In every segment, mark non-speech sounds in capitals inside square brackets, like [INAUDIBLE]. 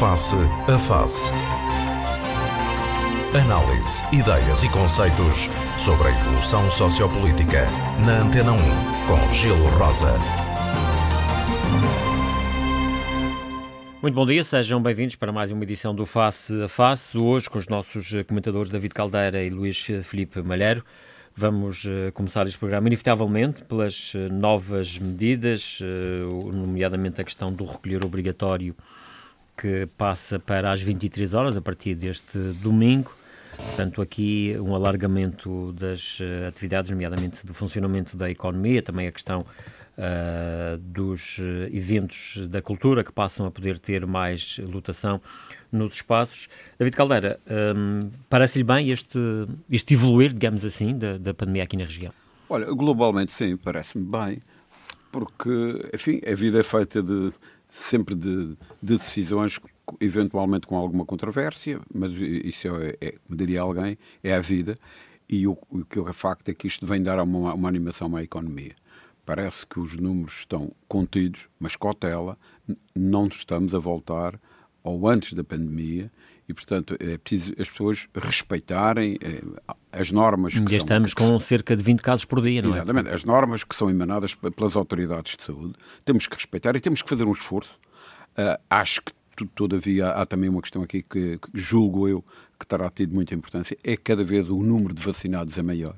Face a Face. Análise, ideias e conceitos sobre a evolução sociopolítica. Na Antena 1, com Gelo Rosa. Muito bom dia, sejam bem-vindos para mais uma edição do Face a Face. Hoje com os nossos comentadores David Caldeira e Luís Felipe Malheiro. Vamos uh, começar este programa, inevitavelmente, pelas uh, novas medidas, nomeadamente a questão do recolher obrigatório que passa para as 23 horas a partir deste domingo. Portanto, aqui um alargamento das atividades, nomeadamente do funcionamento da economia, também a questão uh, dos eventos da cultura que passam a poder ter mais lotação nos espaços. David Caldeira, um, parece-lhe bem este, este evoluir, digamos assim, da, da pandemia aqui na região? Olha, globalmente sim, parece-me bem, porque, enfim, a vida é feita de sempre de, de decisões eventualmente com alguma controvérsia, mas isso é, é diria alguém, é a vida. E o, o que é facto é que isto vem dar uma, uma animação à economia. Parece que os números estão contidos, mas cautela, não estamos a voltar ao antes da pandemia e, portanto, é preciso as pessoas respeitarem eh, as normas. Que Já estamos são, com cerca de 20 casos por dia, não é? Exatamente. As normas que são emanadas pelas autoridades de saúde temos que respeitar e temos que fazer um esforço. Uh, acho que, todavia, há também uma questão aqui que, que julgo eu que terá tido muita importância: é que cada vez o número de vacinados é maior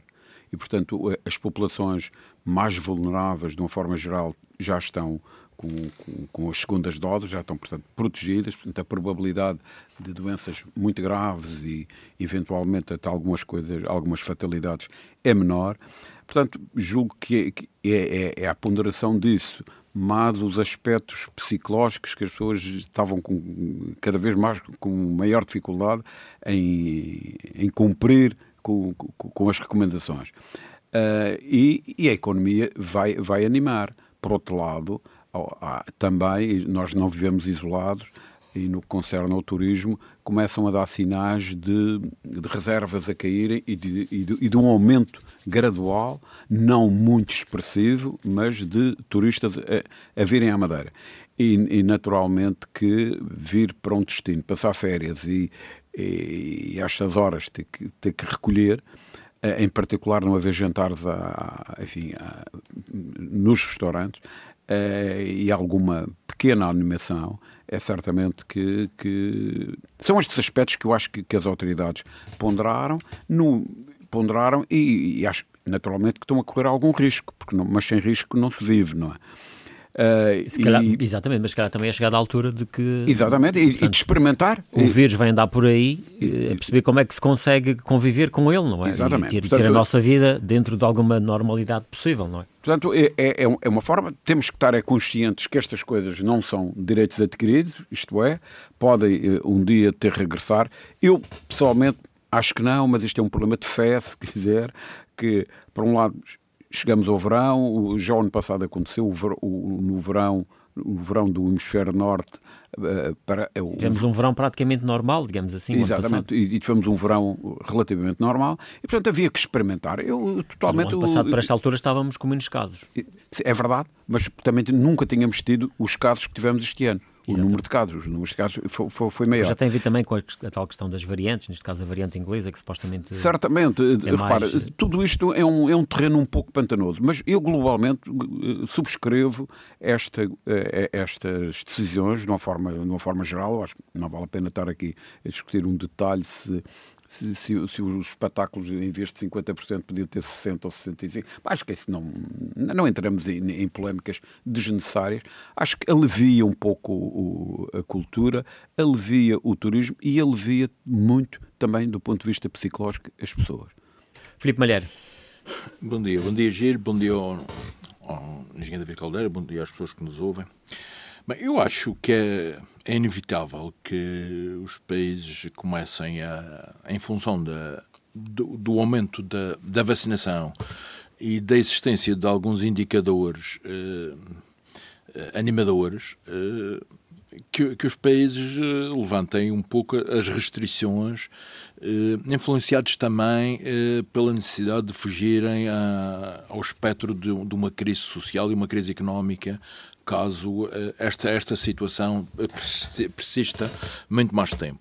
e, portanto, as populações mais vulneráveis, de uma forma geral, já estão com, com, com, as segundas doses, já estão, portanto, protegidas. Portanto, a probabilidade de doenças muito graves e, eventualmente, até algumas coisas, algumas fatalidades é menor. Portanto, julgo que é, é, é, é a ponderação disso, mas os aspectos psicológicos que as pessoas estavam com, cada vez mais com maior dificuldade em, em cumprir com, com, as recomendações. Uh, e, e, a economia vai, vai animar. Por outro lado, também nós não vivemos isolados e no que concerne ao turismo começam a dar sinais de, de reservas a caírem e de, e, de, e de, um aumento gradual, não muito expressivo, mas de turistas a, a virem à Madeira. E, e, naturalmente que vir para um destino, passar férias e, e, estas horas ter que, ter que recolher, eh, em particular não haver jantares a, enfim, a, nos restaurantes, uh, e alguma pequena animação, é certamente que, que, são estes aspectos que eu acho que, que as autoridades ponderaram, no, ponderaram e, e, acho naturalmente que estão a correr algum risco, porque não, mas sem risco não se vive, não é? Uh, calhar, e, exatamente, mas se calhar também é chegada a altura de que. Exatamente, portanto, e, de experimentar. O vírus vai andar por aí, e, a perceber como é que se consegue conviver com ele, não é? Exatamente. E ter, portanto, ter a nossa vida dentro de alguma normalidade possível, não é? Portanto, é, é, é, é uma forma, temos que estar é, conscientes que estas coisas não são direitos adquiridos, isto é, podem eh, um dia ter regressar. Eu, pessoalmente, acho que não, mas isto é um problema de fé, se quiser, que, por um lado, chegamos ao verão, já o ano passado aconteceu, no verão, no verão do hemisfério norte, eh, para, é tivemos um verão praticamente normal, digamos assim. Exatamente, e, tivemos um verão relativamente normal e, portanto, havia que experimentar. Eu totalmente. Mas no ano passado, para esta altura, estávamos com menos casos. É verdade, mas também nunca tínhamos tido os casos que tivemos este ano o número de casos. O número de casos foi, foi, foi maior. Já tem a ver também com a, a, tal questão das variantes, neste caso a variante inglesa, que supostamente. Certamente, é repara, mais... tudo isto é um, é um terreno um pouco pantanoso, mas eu globalmente eh, subscrevo esta, eh, estas decisões de uma forma, de uma forma geral. Acho que não vale a pena estar aqui a discutir um detalhe se se, se, se, os espetáculos, em vez de 50%, podiam ter 60% ou 65%. Acho que isso não, não entramos em, em polémicas desnecessárias. Acho que alivia um pouco o, a cultura, alivia o turismo e alivia muito também, do ponto de vista psicológico, as pessoas. Filipe Malheiro. Bom dia. Bom dia, Gil. Bom dia ao, ao engenheiro David Caldeira. Bom dia às pessoas que nos ouvem. Bem, eu acho que é, é, inevitável que os países comecem a, em função da, do, do aumento da, da, vacinação e da existência de alguns indicadores eh, animadores, eh, que, que, os países eh, levantem um pouco as restrições, eh, influenciados também eh, pela necessidade de fugirem a, ao espectro de, de, uma crise social e uma crise económica caso esta, esta situação persista muito mais tempo.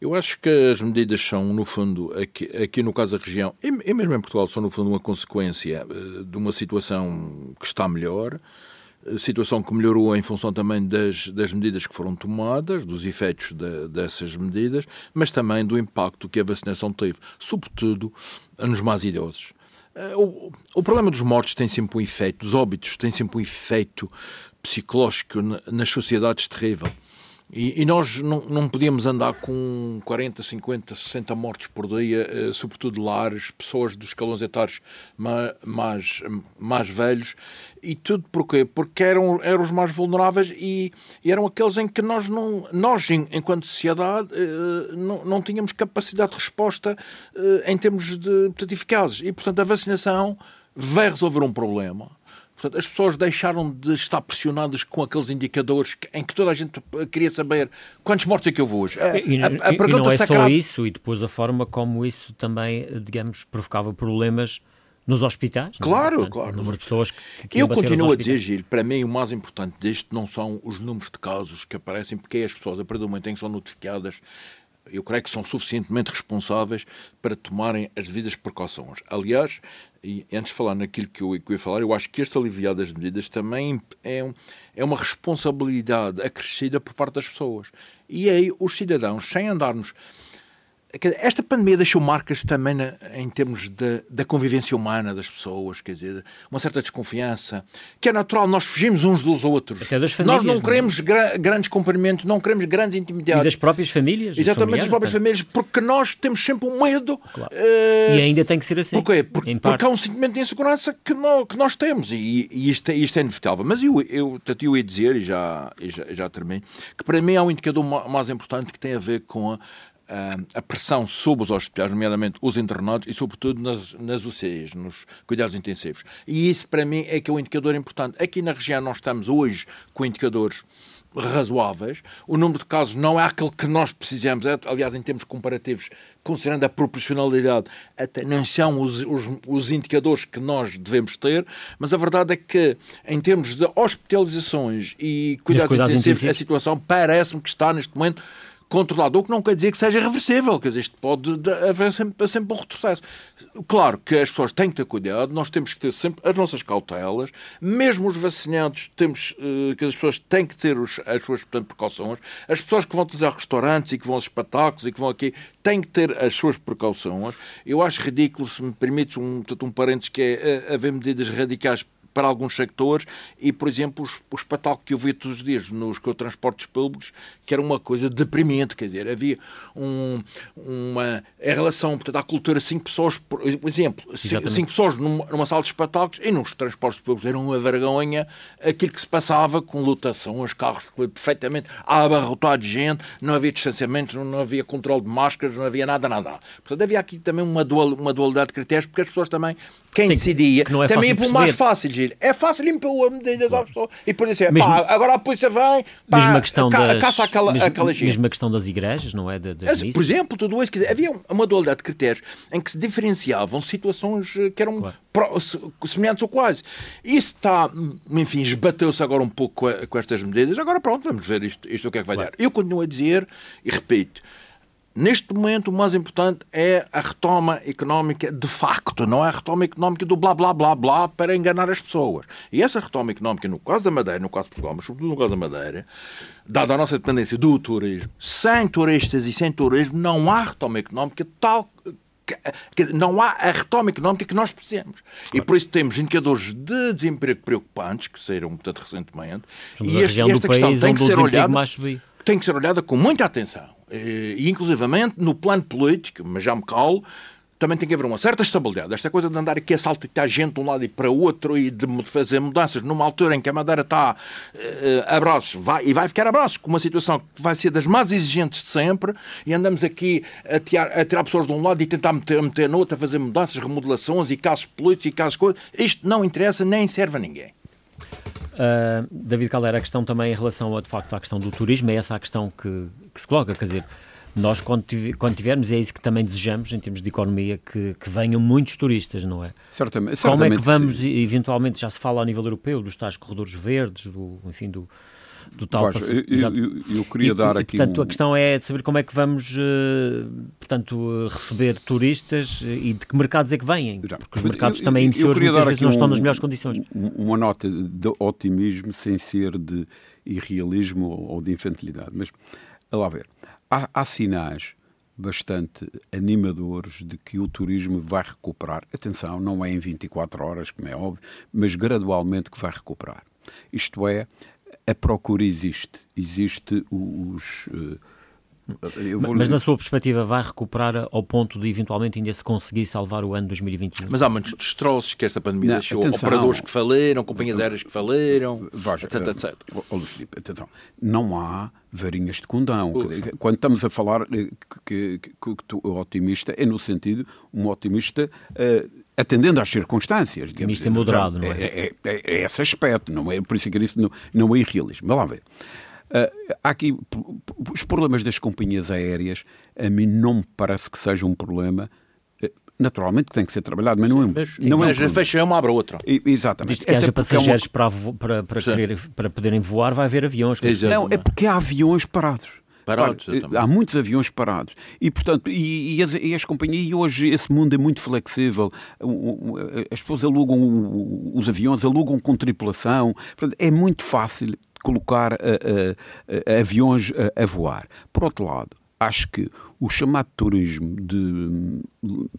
Eu acho que as medidas são, no fundo, aqui, aqui no caso da região, e, e mesmo em Portugal, são, no fundo, uma consequência de uma situação que está melhor, situação que melhorou em função também das, das medidas que foram tomadas, dos efeitos de, dessas medidas, mas também do impacto que a vacinação teve, sobretudo nos mais idosos. Eh, o, o problema dos mortos tem sempre um efeito, dos óbitos tem sempre um efeito psicológico nas sociedades terrível. E, e, nós não, não podíamos andar com 40, 50, 60 mortes por dia, eh, sobretudo lares, pessoas dos escalões etários mais, mais velhos. E tudo porquê? Porque eram, eram os mais vulneráveis e, e eram aqueles em que nós, não, nós enquanto sociedade, eh, não, não tínhamos capacidade de resposta eh, em termos de portanto, eficazes. E, portanto, a vacinação vai resolver um problema Portanto, as pessoas deixaram de estar pressionadas com aqueles indicadores em que toda a gente queria saber quantos mortos é que eu vou hoje. A, e, a, a e não é só isso, e depois a forma como isso também, digamos, provocava problemas nos hospitais. É? Claro, não? claro. O número de pessoas que, que Eu continuo a dizer, Gil, para mim o mais importante disto não são os números de casos que aparecem, porque é as pessoas, a partir do momento em que são notificadas, eu creio que são suficientemente responsáveis para tomarem as devidas precauções. Aliás, e antes de falar naquilo que eu, que eu ia falar, eu acho que este aliviar das medidas também é, um, é uma responsabilidade acrescida por parte das pessoas. E aí os cidadãos, sem andarmos esta pandemia deixou marcas também na, em termos de, da convivência humana das pessoas, quer dizer, uma certa desconfiança, que é natural, nós fugimos uns dos outros. Até das famílias. Nós não é? queremos gra grandes cumprimentos, não queremos grandes intimidades. E das próprias famílias. Exatamente, das próprias famílias, porque nós temos sempre um medo. Claro. Uh, e ainda tem que ser assim. Porquê? Porque, porque há um sentimento de insegurança que, nós, que nós temos e, e isto, é, isto é inevitável. Mas eu, eu, eu ia dizer, e já, já, já termino, que para mim há um indicador mais importante que tem a ver com a a pressão sobre os hospitais, nomeadamente os internados e, sobretudo, nas, nas UCIs, nos cuidados intensivos. E isso, para mim, é que é um indicador importante. Aqui na região nós estamos hoje com indicadores razoáveis. O número de casos não é aquele que nós precisamos. É, aliás, em termos comparativos, considerando a proporcionalidade, até não são os, os, os, indicadores que nós devemos ter, mas a verdade é que, em termos de hospitalizações e cuidados, cuidados intensivos, intensivos, a situação parece-me que está, neste momento, controlado, o que não quer dizer que seja reversível, quer dizer, isto pode haver sempre, sempre um retrocesso. Claro que as pessoas têm que ter cuidado, nós temos que ter sempre as nossas cautelas, mesmo os vacinados, temos uh, que as pessoas têm que ter os, as suas portanto, precauções, as pessoas que vão utilizar restaurantes e que vão aos espetáculos e que vão aqui têm que ter as suas precauções. Eu acho ridículo, se me permites um, um parênteses, que é uh, haver medidas radicais para alguns sectores e, por exemplo, o espetáculo que eu vi todos os dias nos transportes públicos, que era uma coisa deprimente, quer dizer, havia um, uma em relação portanto, à cultura, cinco pessoas, por exemplo, Exatamente. cinco pessoas numa, numa, sala de espetáculos e nos transportes públicos era uma vergonha aquilo que se passava com lotação, os carros perfeitamente abarrotados de gente, não havia distanciamento, não havia controle de máscaras, não havia nada, nada. Portanto, havia aqui também uma, dual, uma dualidade de critérios, porque as pessoas também, quem Sim, decidia, é também ia por mais fácil, é fácil limpar a medida das pessoas. E por isso é, mesmo, pá, agora a polícia vem, pá, mesmo a questão ca, das, caça aquela, mesmo, aquela gente. Mesmo a questão das igrejas, não é? De, de por exemplo, tudo isso. Havia uma dualidade de critérios em que se diferenciavam situações eh, que eram claro. pro, semelhantes ou quase. Isso está, enfim, esbateu-se agora um pouco com, com, estas medidas. Agora pronto, vamos ver isto, isto o que é que vai claro. dar. Eu continuo a dizer, e repito, Neste momento, o mais importante é a retoma económica de facto, não é a retoma económica do blá blá blá blá para enganar as pessoas. E essa retoma económica, no caso da Madeira, no caso de Portugal, mas sobretudo no caso da Madeira, dada a nossa dependência do turismo, sem turistas e sem turismo, não há retoma económica tal não há a retoma económica que nós precisamos. Claro. E por isso temos indicadores de desemprego preocupantes, que saíram, portanto, recentemente. Somos e este, esta questão tem que ser olhada tem que ser olhada com muita atenção. E, inclusivamente, no plano político, mas já me calo, também tem que haver uma certa estabilidade. Esta coisa de andar aqui a saltitar gente de um lado e para o outro e de fazer mudanças numa altura em que a Madeira está uh, a braços vai, e vai ficar a braços com uma situação que vai ser das mais exigentes de sempre e andamos aqui a tirar, a tirar pessoas de um lado e tentar meter, meter no outro, a fazer mudanças, remodelações e casos políticos e casos coisas. Isto não interessa nem serve a ninguém. Uh, David Caldeira, a questão também em relação a, de facto, à questão do turismo, é essa a questão que, que se coloca, quer dizer, nós, quando, tivermos, é isso que também desejamos, em termos de economia, que, que venham muitos turistas, não é? Certamente. Como certamente é que vamos, sim. eventualmente, já se fala a nível europeu, dos tais corredores verdes, do, enfim, do, do tal Vais, eu, eu, eu, queria e, dar e, aqui. Portanto, um... a questão é de saber como é que vamos, uh, portanto, receber turistas e de que mercados é que vêm, porque os mercados eu, também emissores muitas vezes não estão nas melhores condições. Uma nota de otimismo sem ser de irrealismo ou de infantilidade, mas, lá ver, há, há sinais bastante animadores de que o turismo vai recuperar. Atenção, não é em 24 horas, como é óbvio, mas gradualmente que vai recuperar. Isto é, a procura existe. Existe os. Vou... Mas, na sua perspectiva, vai recuperar ao ponto de eventualmente ainda se conseguir salvar o ano 2021? Mas há muitos destroços que esta pandemia não, deixou. Atenção, operadores que faleram, companhias aéreas que faleram, Veja, etc, etc. Filipe, atenção. Não há varinhas de condão. Uf. Quando estamos a falar eh, que, que, que, que o otimista é no sentido, um otimista. Uh, atendendo às circunstâncias. Otimista moderado, não é? É, é, é? é, esse aspecto, não é? Por isso que isso não, não é irrealismo. Mas lá ver. Uh, há aqui os problemas das companhias aéreas, a mim não me parece que seja um problema. Uh, naturalmente tem que ser trabalhado, mas não é, mas, não é mas um fecha uma, abre outra. exatamente. Desde que haja passageiros é uma... para, para, para, querer, para poderem voar, vai haver aviões. Não, é porque há aviões parados. Parados, há muitos aviões parados. E, portanto, e, e, as, e as companhias, e hoje esse mundo é muito flexível. As pessoas alugam os aviões, alugam com tripulação. Portanto, é muito fácil colocar uh, uh, aviões a voar. Por outro lado, acho que o chamado turismo de hum,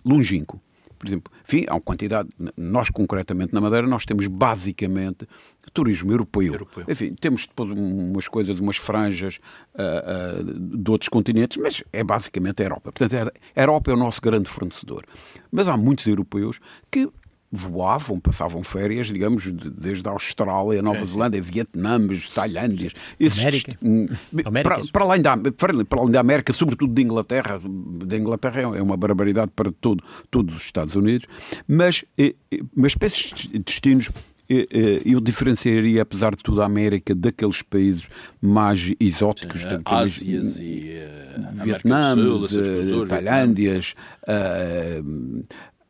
longínquo, por exemplo, enfim, há uma quantidade, nós concretamente na Madeira, nós temos basicamente turismo europeu. europeu. Enfim, temos depois umas coisas, umas franjas uh, uh, de outros continentes, mas é basicamente a Europa. Portanto, a Europa é o nosso grande fornecedor. Mas há muitos europeus que voavam, passavam férias, digamos, desde a Austrália, Nova sim, Zelândia, Vietnã, Tailândia. América. Para, para, além da, para além da América, sobretudo de Inglaterra, da Inglaterra é uma barbaridade para todo, todos os Estados Unidos, mas, eh, eh, mas para esses destinos eh, eu diferenciaria, apesar de tudo, a América daqueles países mais exóticos. Sim, Ásias e uh, Vietnã, Tailândias, uh,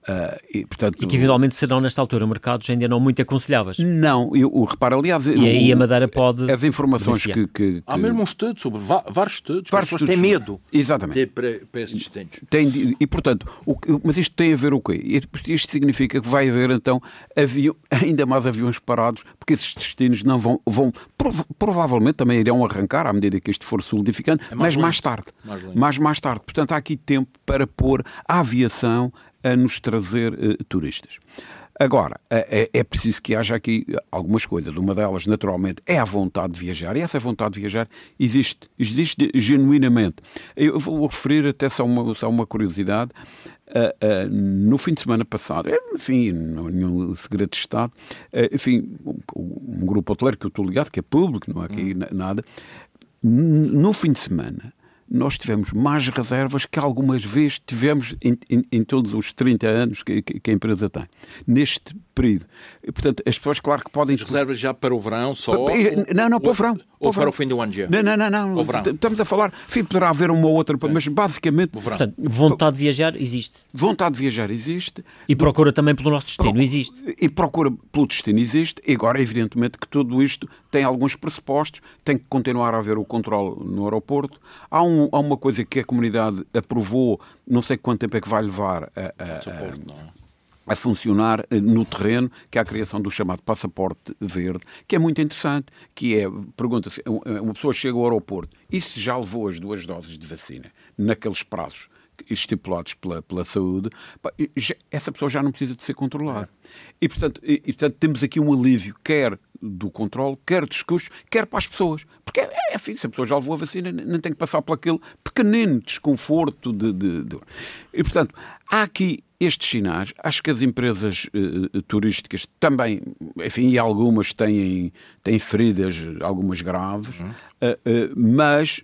Uh, e, portanto, e que eventualmente serão, nesta altura, mercados ainda não muito aconselháveis. Não, eu, eu reparo, aliás... E eu, aí a Madeira pode... As informações que, que, que, Há mesmo um estudo sobre vários estudos, vários pessoas têm medo Exatamente. De, para, para esses destinos. Tem, e, portanto, o, mas isto tem a ver o quê? Isto significa que vai haver, então, avião, [LAUGHS] ainda mais aviões parados, porque esses destinos não vão... vão provavelmente também irão arrancar à medida que isto for solidificando, é mais mas mais tarde. Mais, mais, mais tarde. Portanto, há aqui tempo para pôr a aviação a nos trazer uh, turistas. Agora, é, é, preciso que haja aqui algumas coisas. Uma delas, naturalmente, é a vontade de viajar. E essa vontade de viajar existe, existe genuinamente. Eu vou referir até só uma, só uma curiosidade. Uh, uh, no fim de semana passado, enfim, não é nenhum segredo de Estado, uh, enfim, um, grupo hoteleiro que eu estou ligado, que é público, não há aqui hum. nada, no fim de semana nós tivemos mais reservas que algumas vezes tivemos em, em, em todos os 30 anos que, que, que, a empresa tem. Neste período. E, portanto, as pessoas, claro que podem... As reservas já para o verão só? Não, não, para o verão. Ou para o fim do ano já? Não, não, não. não. Estamos a falar... Enfim, poderá haver uma ou outra, mas basicamente... Portanto, vontade de viajar existe. Vontade de viajar existe. E procura também pelo nosso destino, Pro... existe. E procura pelo destino existe. E agora, evidentemente, que tudo isto tem alguns pressupostos. Tem que continuar a haver o controle no aeroporto. Há, um, há uma coisa que a comunidade aprovou, não sei quanto tempo é que vai levar a, a, a, a funcionar eh, no terreno, que é a criação do chamado passaporte verde, que é muito interessante, que é, pergunta-se, uma pessoa chega ao aeroporto e se já levou as duas doses de vacina naqueles prazos estipulados pela, pela saúde, essa pessoa já não precisa de ser controlada. E portanto, e, portanto, temos aqui um alívio, quer do controle, quer dos custos, quer para as pessoas. Porque, é, é, enfim, se a pessoa já levou a vacina, nem tem que passar por aquele pequenino desconforto de, de, de... E, portanto, há aqui estes sinais, acho que as empresas uh, turísticas também, enfim, e algumas têm, têm feridas, algumas graves, uhum. uh, uh, mas,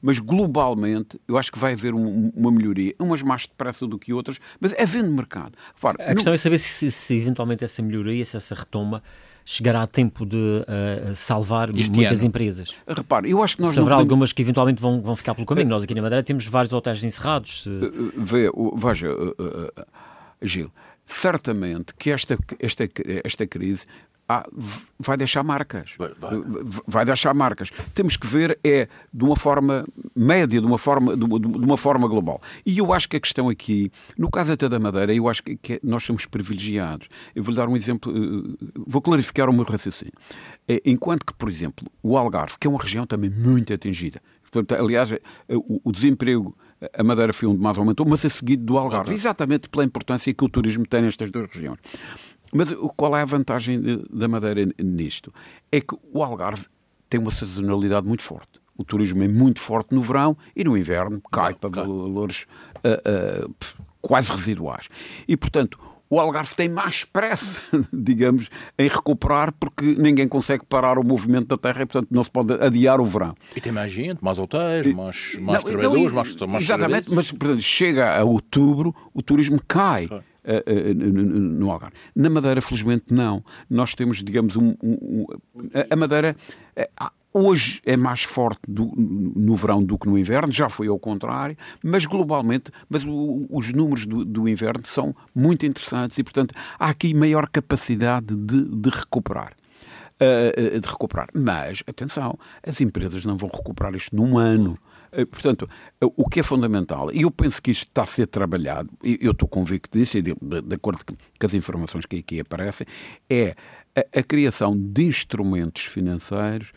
mas globalmente eu acho que vai haver um, uma melhoria, umas mais depressa do que outras, mas é vendo mercado. a questão é saber se, se, eventualmente essa melhoria, se essa retoma chegará a tempo de uh, salvar este muitas ano. empresas? Repare, eu acho que nós haverá não algumas que eventualmente vão, vão ficar pelo caminho. Nós aqui na Madeira temos vários hotéis encerrados. Se... Vê, veja, Gil, certamente que esta, esta, esta crise ah, vai deixar marcas. Vai, vai. vai, deixar marcas. Temos que ver é de uma forma média, de uma forma, de, uma forma global. E eu acho que a questão aqui, no caso até da Madeira, eu acho que, nós somos privilegiados. Eu vou-lhe dar um exemplo, vou clarificar o meu raciocínio. Enquanto que, por exemplo, o Algarve, que é uma região também muito atingida, portanto, aliás, o, o desemprego a Madeira foi onde mais aumentou, mas a seguir do Algarve, exatamente pela importância que o turismo tem nestas duas regiões. Mas qual é a vantagem da Madeira nisto? É que o Algarve tem uma sazonalidade muito forte. O turismo é muito forte no verão e no inverno cai para valores uh, uh, quase residuais. E, portanto, o Algarve tem mais pressa, [LAUGHS] digamos, em recuperar, porque ninguém consegue parar o movimento da terra e, portanto, não se pode adiar o verão. E tem mais gente, mais hotéis, mais, mais não, trabalhadores, não, mais, mais Exatamente, mas, portanto, chega a outubro, o turismo cai. Uh, no Algarve. Na Madeira, felizmente, não. Nós temos, digamos, um. um, a Madeira. Hoje é mais forte do, no verão do que no inverno, já foi ao contrário, mas globalmente, mas o, os números do, do, inverno são muito interessantes e, portanto, há aqui maior capacidade de, de recuperar. De recuperar. Mas, atenção, as empresas não vão recuperar isto num ano. Eh, portanto, o que é fundamental, e eu penso que isto está a ser trabalhado, e eu estou convicto disso, e de, de acordo com as informações que aqui aparecem, é a, a criação de instrumentos financeiros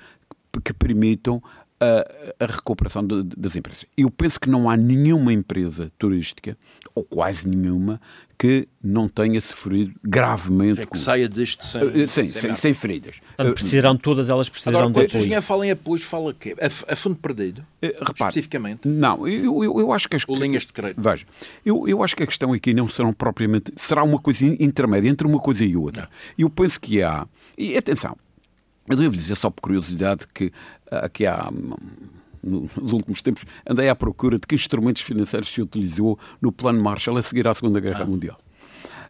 que permitam a, a, recuperação de, de, das empresas. Eu penso que não há nenhuma empresa turística, ou quase nenhuma, que não tenha sofrido gravemente. É que com... saia deste sem, uh, sem, sem, sem feridas. Portanto, precisarão, todas elas precisarão Agora, de apoio. Quando o engenheiro fala em apoio, fala quê? A, a fundo perdido? Uh, repare, especificamente? Não, eu, eu, eu acho que... As, Ou linhas de crédito? Veja, eu, eu acho que a questão aqui não serão propriamente... Será uma coisa intermédia entre uma coisa e outra. Não. Eu penso que há... E atenção, eu devo dizer só por curiosidade que aqui há nos últimos tempos, andei à procura de que instrumentos financeiros se utilizou no plano Marshall a seguir à Segunda Guerra ah. Mundial.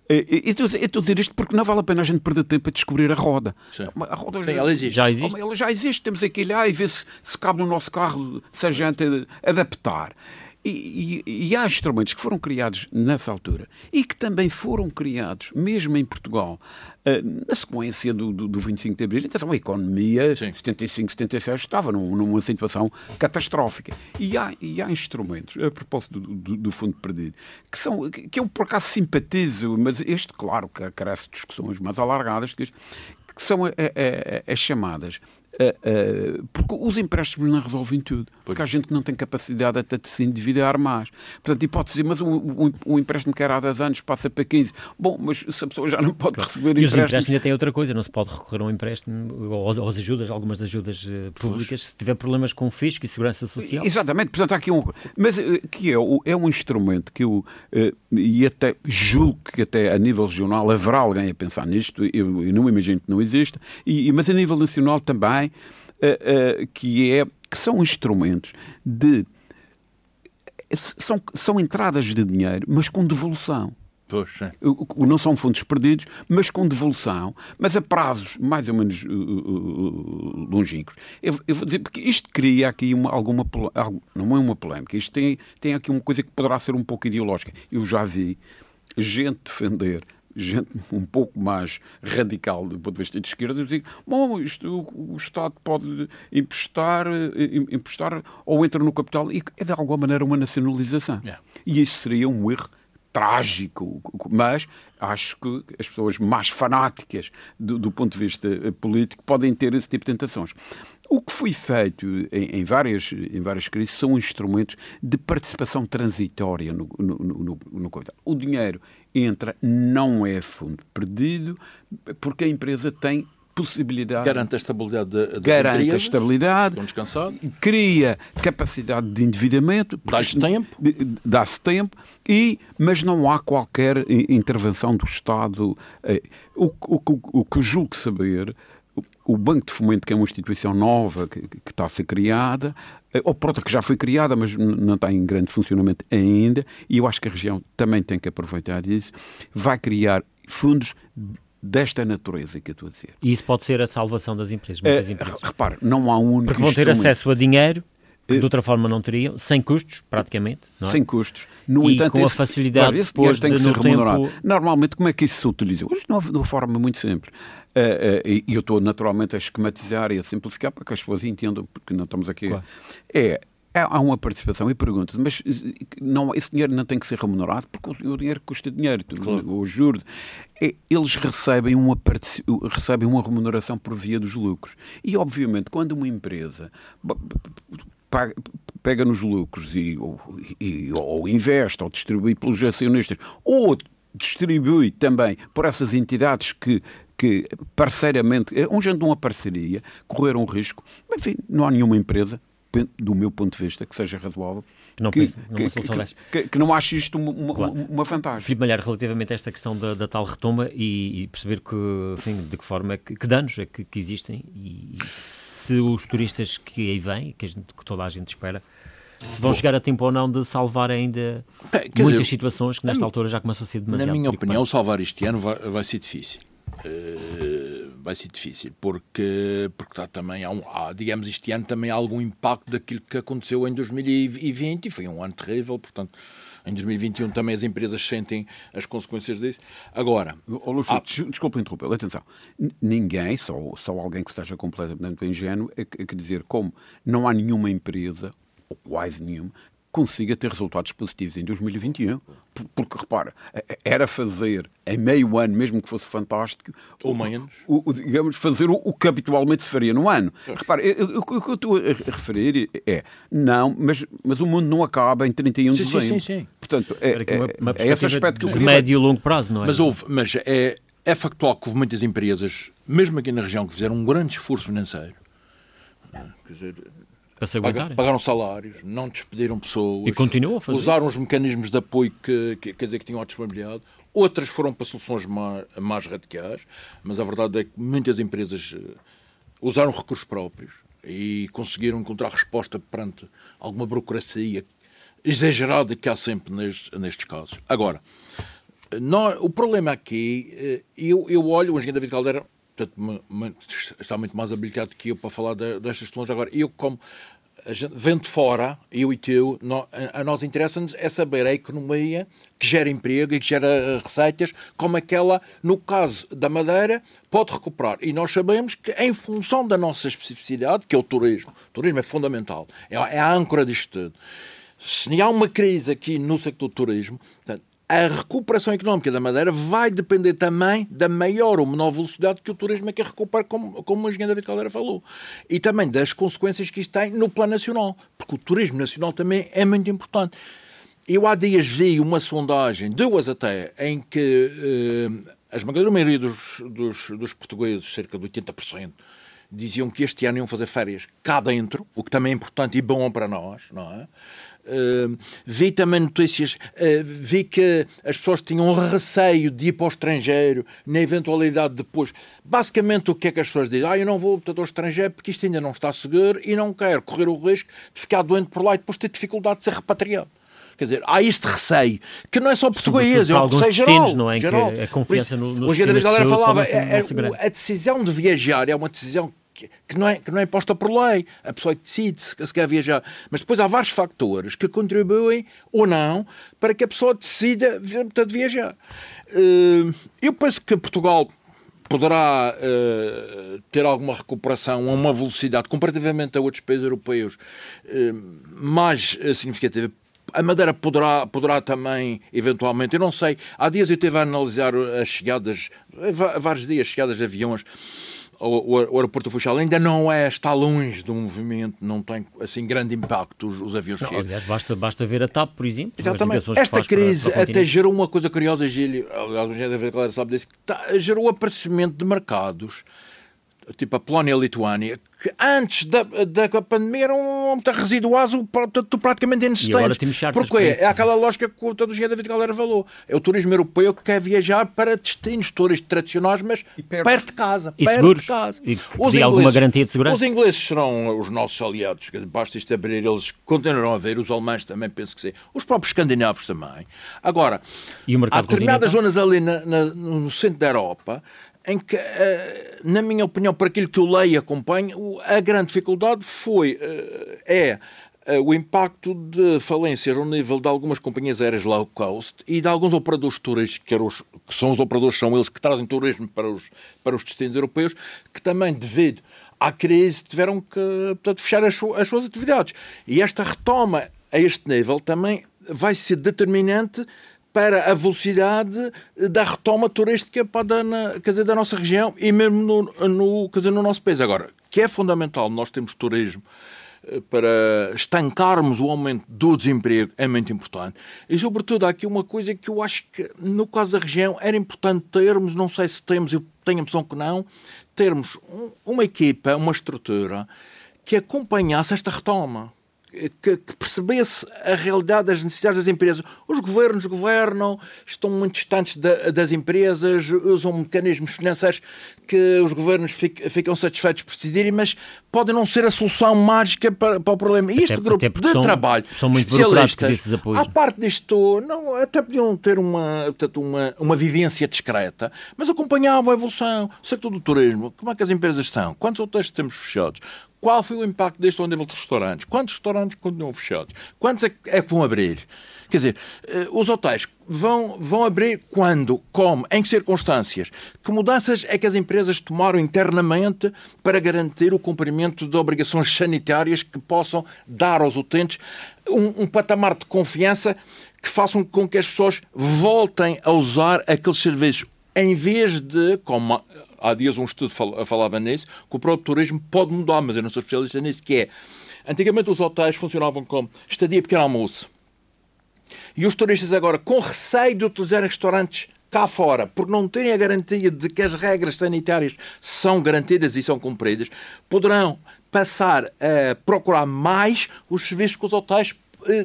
E estou a dizer isto porque não vale a pena a gente perder tempo a descobrir a roda. Sim. A roda Sim, já, ela existe. Já existe. Ela já existe. Temos aqui lá e ver se, se cabe no nosso carro, se a gente adaptar. E, e, e, há instrumentos que foram criados nessa altura e que também foram criados, mesmo em Portugal, uh, na sequência do, do, do 25 de Abril. Então, a economia, Sim. 75, 76, estava num, numa situação catastrófica. E há, e há instrumentos, a propósito do, do, do, Fundo Perdido, que, são, que eu por acaso simpatizo, mas este, claro, que carece de discussões mais alargadas, que, que são as chamadas Uh, uh, porque os empréstimos não resolvem tudo. Porque há gente que não tem capacidade até de se endividar mais. Portanto, e pode dizer, mas um, um, um, empréstimo que era há 10 anos passa para 15. Bom, mas se a pessoa já não pode claro. receber e os empréstimos ainda têm outra coisa, não se pode recorrer a um empréstimo ou às ajudas, algumas ajudas uh, públicas, Poxa. se tiver problemas com o fisco e segurança social. Exatamente, portanto há aqui um. Mas que é, é um instrumento que eu. e até julgo que até a nível regional haverá alguém a pensar nisto, eu, eu não imagino que não exista, e, mas a nível nacional também também, uh, uh, que, é, que são instrumentos de. São, são entradas de dinheiro, mas com devolução. Poxa. Não são fundos perdidos, mas com devolução, mas a prazos mais ou menos uh, uh, longínquos. Eu, eu, vou dizer, porque isto cria aqui uma, alguma. Não é uma polémica, isto tem, tem aqui uma coisa que poderá ser um pouco ideológica. Eu já vi gente defender gente um pouco mais radical do ponto de vista de esquerda, dizer, bom, isto, o, o Estado pode emprestar, eh, emprestar ou entra no capital e é de alguma maneira uma nacionalização. Yeah. E isso seria um erro trágico, mas acho que as pessoas mais fanáticas do, do, ponto de vista eh, político podem ter esse tipo de tentações. O que foi feito em, em várias, em várias crises são instrumentos de participação transitória no, no, no, no capital. O dinheiro entra, não é fundo perdido, porque a empresa tem possibilidade. Garante a estabilidade de, de Garante empresas, a estabilidade. Cria capacidade de endividamento. Dá-se tempo. Dá-se tempo, e, mas não há qualquer intervenção do Estado. Eh, o, o, o, o que julgo saber o Banco de Fomento, que é uma instituição nova que, que, está a ser criada, eh, ou pronto, que já foi criada, mas não está em grande funcionamento ainda, e eu acho que a região também tem que aproveitar isso, vai criar fundos desta natureza que eu estou a dizer. E isso pode ser a salvação das empresas, muitas É, empresas. repare, não há um único Porque vão ter acesso a dinheiro que de outra forma não teriam, sem custos, praticamente. É? sem custos. No E entanto, com a esse, facilidade claro, esse dinheiro tem que ser remunerado. tempo- Normalmente, como é que isso se utiliza? Hoje, de uma forma muito simples. Eh, eh, e eu estou naturalmente a esquematizar e a simplificar para que as pessoas entendam, porque não estamos aqui. Claro. É, há uma participação e pergunta, mas eh, não, esse dinheiro não tem que ser remunerado porque o, o dinheiro custa dinheiro, os juros. É, eles recebem uma, recebem uma remuneração por via dos lucros. E, obviamente, quando uma empresa paga- pega nos lucros e ou, e- ou investe ou distribui pelos acionistas ou distribui também por essas entidades que, que parceiramente, um género de uma parceria, correram um risco. Enfim, não há nenhuma empresa, do meu ponto de vista, que seja razoável, Que não que, dessas. que- que não ache isto uma, Claro. uma vantagem. Filipe Malheiro, relativamente a esta questão da, da tal retoma e, e perceber que, enfim, de que forma, que, que danos é que, que existem e, e se os turistas que aí vêm, que, a gente- que toda a gente espera, se vão chegar a tempo ou não de salvar ainda Bem, muitas dizer, situações que nesta altura já começam a ser demasiado Na minha opinião, salvar este ano vai, vai ser difícil. Eh, vai ser difícil, porque, porque está também, há, um, há, digamos, este ano também há algum impacto daquilo que aconteceu em 2020 e foi um ano terrível, portanto, em 2021 também as empresas sentem as consequências disso. Agora, Ah. Filipe, des- desculpa interrompê-lo, atenção. N- Ninguém, só, só alguém que esteja completamente ingênuo, é que, é que dizer como não há nenhuma empresa, ou quase nenhuma, consiga ter resultados positivos em 2021. P- Porque, repara, era fazer em meio ano, mesmo que fosse fantástico, Ou menos. o, o- digamos, fazer o, o que habitualmente se faria no ano. Repara, eu- eu- o que eu estou a referir é, não, mas, mas o mundo não acaba em 31 de Sim, sim, dezembro. sim, sim. Portanto, é, uma, é- uma é esse aspecto que eu de queria médio e longo prazo, não é? Mas, houve, mas é, é factual que houve muitas empresas, mesmo aqui na região, que fizeram um grande esforço financeiro. Quer dizer, para se aguentarem. pagaram salários, não despediram pessoas. E continuam a fazer. Usaram os mecanismos de apoio que, que, quer dizer, que tinham à disponibilidade. Outras foram para soluções mais, mais radicais, mas a verdade é que muitas empresas eh, usaram recursos próprios e conseguiram encontrar resposta perante alguma burocracia exagerada que há sempre nestes, nestes casos. Agora, nó- o problema aqui, eh, eu, eu olho, o engenheiro David Caldeira portanto, está muito mais habilitado que eu para falar de- destas questões. Agora, eu como gente, vendo fora, eu e teu, a, a nós interessa-nos é saber a economia que gera emprego e que gera receitas, como é que ela, no caso da Madeira, pode recuperar. E nós sabemos que, em função da nossa especificidade, que é o turismo, o turismo é fundamental, é, é a âncora disto tudo. Se há uma crise aqui no sector do turismo, portanto, a recuperação económica da Madeira vai depender também da maior ou menor velocidade que o turismo é que recupera, como, como o engenheiro David Caldeira falou. E também das consequências que isto tem no plano nacional, porque o turismo nacional também é muito importante. Eu há dias vi uma sondagem, duas até, em que eh, a esmagadora maioria dos, dos, dos portugueses, cerca de 80%, diziam que este ano iam fazer férias cá dentro, o que também é importante e bom para nós, não é? Uh, vi também notícias, uh, vi que as pessoas tinham receio de ir para o estrangeiro, na eventualidade depois. Basicamente, o que é que as pessoas dizem? Ah, eu não vou para o estrangeiro porque isto ainda não está seguro e não quero correr o risco de ficar doente por lá e depois ter dificuldade de ser repatriado. Quer dizer, há este receio, que não é só português, é um alguns receio geral. não é? Em que geral. a confiança no- isso, nos O engenheiro sistemas de Galera falava, é- é- grande. a decisão de viajar é uma decisão que, que não é, que não é imposta por lei. A pessoa decide se, se quer viajar. Mas depois há vários fatores que contribuem ou não para que a pessoa decida portanto, viajar. Eh, Eu penso que Portugal poderá eh, ter alguma recuperação a uma velocidade comparativamente a outros países europeus eh, mais significativa. A Madeira poderá, poderá também, eventualmente, eu não sei, há dias eu estive a analisar as chegadas, vários dias, chegadas de aviões ao- ao aeroporto do Funchal, ainda não é, está longe do movimento, não tem assim grande impacto os, os aviões Não, chegam. aliás, basta, basta ver a TAP, por exemplo. Exatamente. Esta para- crise para o até gerou uma coisa curiosa, Gílio, aliás, o engenheiro sabe disso, tá- gerou o aparecimento de mercados, tipo a Polónia e a Lituânia, que antes da, da pandemia eram muito residuais, portanto, praticamente inexistentes. para isso. É aquela lógica que o todo o engenheiro David Galera falou. É o turismo europeu que quer viajar para destinos turísticos tradicionais, mas perto. perto. de casa. E perto seguros. de casa. E que dê alguma garantia de segurança. Os ingleses serão os nossos aliados. Basta isto abrir, eles continuarão a ver. Os alemães também, penso que sim. Os próprios escandinavos também. Agora, E há determinadas zonas ali na- na- no centro da Europa em que, eh, na minha opinião, para aquilo que eu leio e acompanho, a grande dificuldade foi, eh, é eh, o impacto de falências ao nível de algumas companhias aéreas low cost e de alguns operadores turísticos, que, os, que são os operadores, são eles que trazem turismo para os, para os destinos europeus, que também, devido à crise, tiveram que portanto, fechar as, as suas atividades. E esta retoma a este nível também vai ser determinante para a velocidade da retoma turística para na, quer dizer, da nossa região e mesmo no, no, dizer, no nosso país. Agora, que é fundamental nós temos turismo eh, para estancarmos o aumento do desemprego é muito importante. E, sobretudo, há aqui uma coisa que eu acho que, no caso da região, era importante termos, não sei se temos, eu tenho a impressão que não, termos uma equipa, uma estrutura que acompanhasse esta retoma que, que, percebesse a realidade das necessidades das empresas. Os governos governam, estão muito distantes da, das empresas, usam mecanismos financeiros que os governos fic, ficam satisfeitos por decidirem, mas podem não ser a solução mágica para, para o problema. E este até, grupo até de são, trabalho, são muito especialistas, à parte disto, não, até podiam ter uma, portanto, uma, uma vivência discreta, mas acompanhavam a evolução. O setor do turismo, como é que as empresas estão? Quantos hotéis temos fechados? Qual foi o impacto deste ao nível de restaurantes? Quantos restaurantes continuam fechados? Quantos é que, é vão abrir? Quer dizer, eh, os hotéis vão, vão abrir quando, como, em que circunstâncias? Que mudanças é que as empresas tomaram internamente para garantir o cumprimento de obrigações sanitárias que possam dar aos utentes um, um patamar de confiança que façam com que as pessoas voltem a usar aqueles serviços em vez de, como há dias um estudo falava nisso, que o próprio turismo pode mudar, mas eu não sou especialista nisso, que é, antigamente os hotéis funcionavam como estadia pequeno almoço. E os turistas agora, com receio de utilizar restaurantes cá fora, por não terem a garantia de que as regras sanitárias são garantidas e são cumpridas, poderão passar a procurar mais os serviços que os hotéis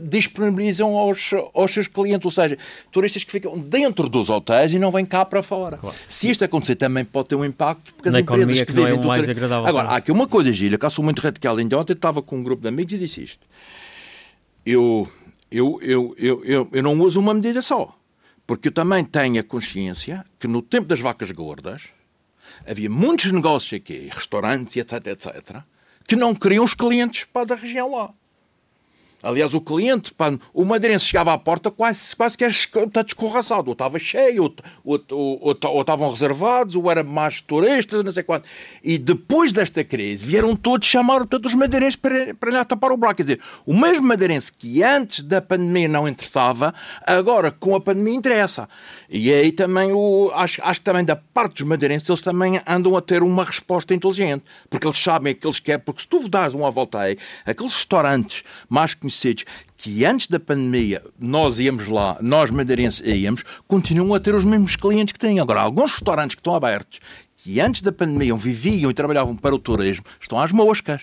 disponibilizam aos, aos seus clientes, ou seja, turistas que ficam dentro dos hotéis e não vêm cá para fora. Claro. Se isto acontecer, também pode ter um impacto, porque as Na empresas que, que vivem... É mais agradável Agora, há aqui uma coisa, Gília, que eu sou muito radical. Ainda ontem estava com um grupo de amigos e disse isto. Eu, eu, eu, eu, eu, eu não uso uma medida só, porque eu também tenho a consciência que no tempo das vacas gordas havia muitos negócios aqui, restaurantes, etc, etc, que não queriam os clientes para da região lá. Aliás, o cliente, pá, o madeirense chegava à porta quase, quase que está descorraçado. Ou estava cheio, ou, ou, ou, ou, estavam reservados, ou era mais turistas, não sei quanto. E depois desta crise, vieram todos chamar todos os madeirenses para, para lhe tapar o buraco. Quer dizer, o mesmo madeirense que antes da pandemia não interessava, agora com a pandemia interessa. E aí também, o, acho, acho que também da parte dos madeirenses, eles também andam a ter uma resposta inteligente. Porque eles sabem o que eles querem. Porque se tu dás uma volta aí, aqueles restaurantes mais conhecidos que antes da pandemia nós íamos lá, nós madeirenses íamos, continuam a ter os mesmos clientes que têm. Agora, alguns restaurantes que estão abertos, que antes da pandemia viviam e trabalhavam para o turismo, estão às moscas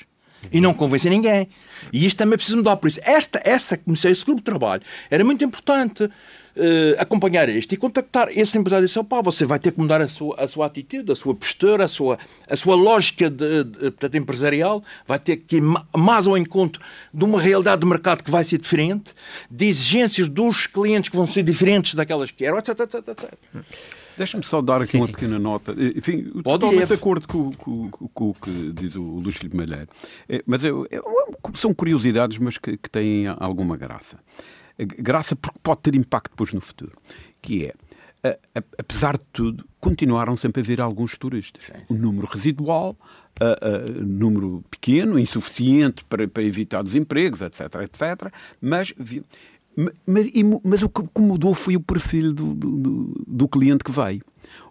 e não convencem ninguém. E isto também precisa mudar. Por isso, esta, essa comissão, esse grupo de trabalho, era muito importante uh, acompanhar isto e contactar esse empresário e dizer, pá, você vai ter que mudar a sua, a sua atitude, a sua postura, a sua, a sua lógica de, de, portanto, empresarial, vai ter que ir mais ao encontro de uma realidade de mercado que vai ser diferente, de exigências dos clientes que vão ser diferentes daquelas que eram, etc, etc, etc. Deixa-me só dar aqui sim, uma sim. pequena nota. Enfim, Pode totalmente de acordo com, com, com, com, o que diz o Luís Filipe Malheiro. É, mas é, é, são curiosidades, mas que, que têm alguma graça graça porque pode ter impacto depois no futuro, que é, apesar de tudo, continuaram sempre a vir alguns turistas. O número residual, uh, uh, número pequeno, insuficiente para, para, evitar desempregos, etc, etc, mas, mas, mas o que mudou foi o perfil do, do, do cliente que veio.